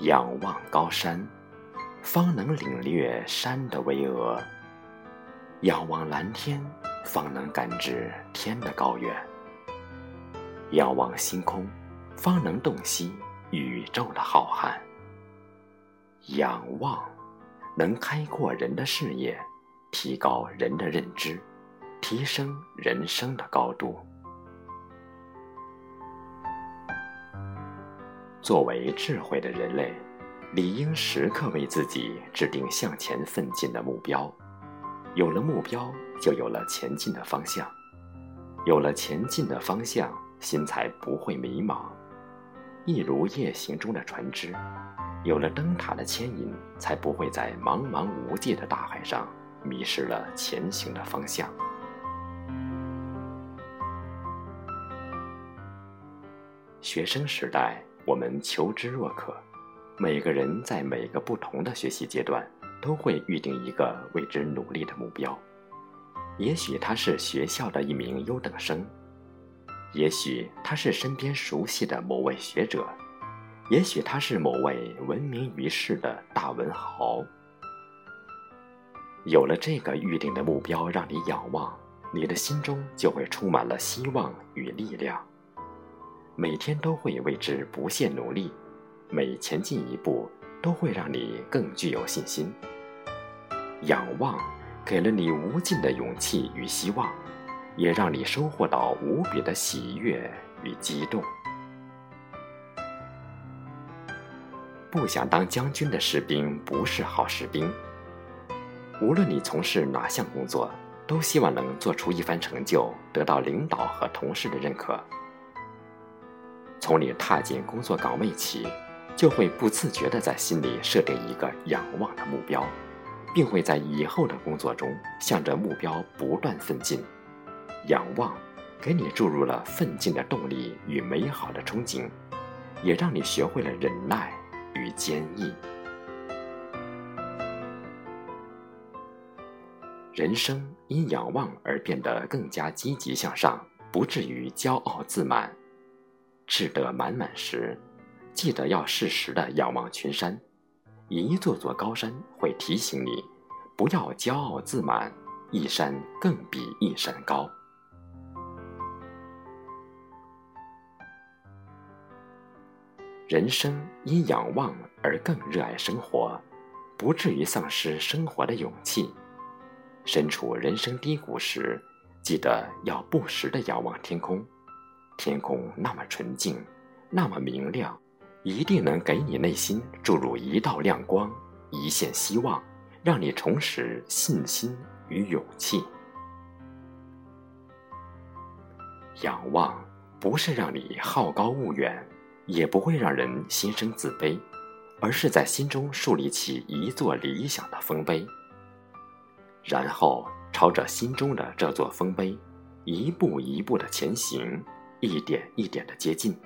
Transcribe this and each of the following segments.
仰望高山，方能领略山的巍峨；仰望蓝天，方能感知天的高远；仰望星空，方能洞悉宇宙的浩瀚。仰望，能开阔人的视野，提高人的认知，提升人生的高度。作为智慧的人类，理应时刻为自己制定向前奋进的目标。有了目标，就有了前进的方向；有了前进的方向，心才不会迷茫。一如夜行中的船只，有了灯塔的牵引，才不会在茫茫无际的大海上迷失了前行的方向。学生时代。我们求知若渴，每个人在每个不同的学习阶段都会预定一个为之努力的目标。也许他是学校的一名优等生，也许他是身边熟悉的某位学者，也许他是某位闻名于世的大文豪。有了这个预定的目标，让你仰望，你的心中就会充满了希望与力量。每天都会为之不懈努力，每前进一步都会让你更具有信心。仰望给了你无尽的勇气与希望，也让你收获到无比的喜悦与激动。不想当将军的士兵不是好士兵。无论你从事哪项工作，都希望能做出一番成就，得到领导和同事的认可。从你踏进工作岗位起，就会不自觉地在心里设定一个仰望的目标，并会在以后的工作中向着目标不断奋进。仰望，给你注入了奋进的动力与美好的憧憬，也让你学会了忍耐与坚毅。人生因仰望而变得更加积极向上，不至于骄傲自满。志得满满时，记得要适时的仰望群山，一座座高山会提醒你，不要骄傲自满，一山更比一山高。人生因仰望而更热爱生活，不至于丧失生活的勇气。身处人生低谷时，记得要不时的仰望天空。天空那么纯净，那么明亮，一定能给你内心注入一道亮光，一线希望，让你重拾信心与勇气。仰望不是让你好高骛远，也不会让人心生自卑，而是在心中树立起一座理想的丰碑，然后朝着心中的这座丰碑，一步一步的前行。一点一点的接近，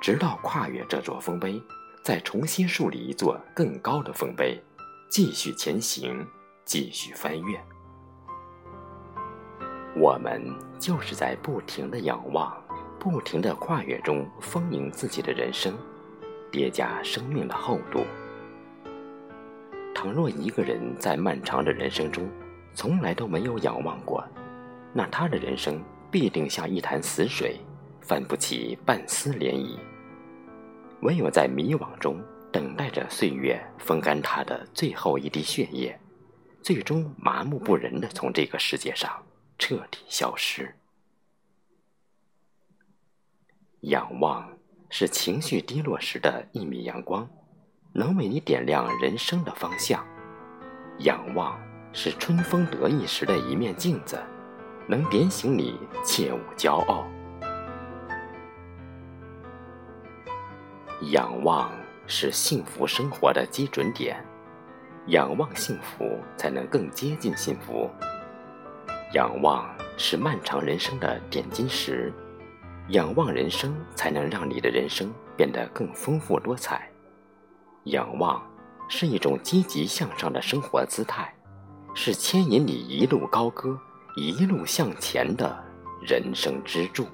直到跨越这座丰碑，再重新树立一座更高的丰碑，继续前行，继续翻越。我们就是在不停的仰望、不停的跨越中丰盈自己的人生，叠加生命的厚度。倘若一个人在漫长的人生中从来都没有仰望过，那他的人生必定像一潭死水。泛不起半丝涟漪，唯有在迷惘中等待着岁月风干他的最后一滴血液，最终麻木不仁的从这个世界上彻底消失。仰望是情绪低落时的一米阳光，能为你点亮人生的方向；仰望是春风得意时的一面镜子，能点醒你切勿骄傲。仰望是幸福生活的基准点，仰望幸福才能更接近幸福。仰望是漫长人生的点金石，仰望人生才能让你的人生变得更丰富多彩。仰望是一种积极向上的生活姿态，是牵引你一路高歌、一路向前的人生支柱。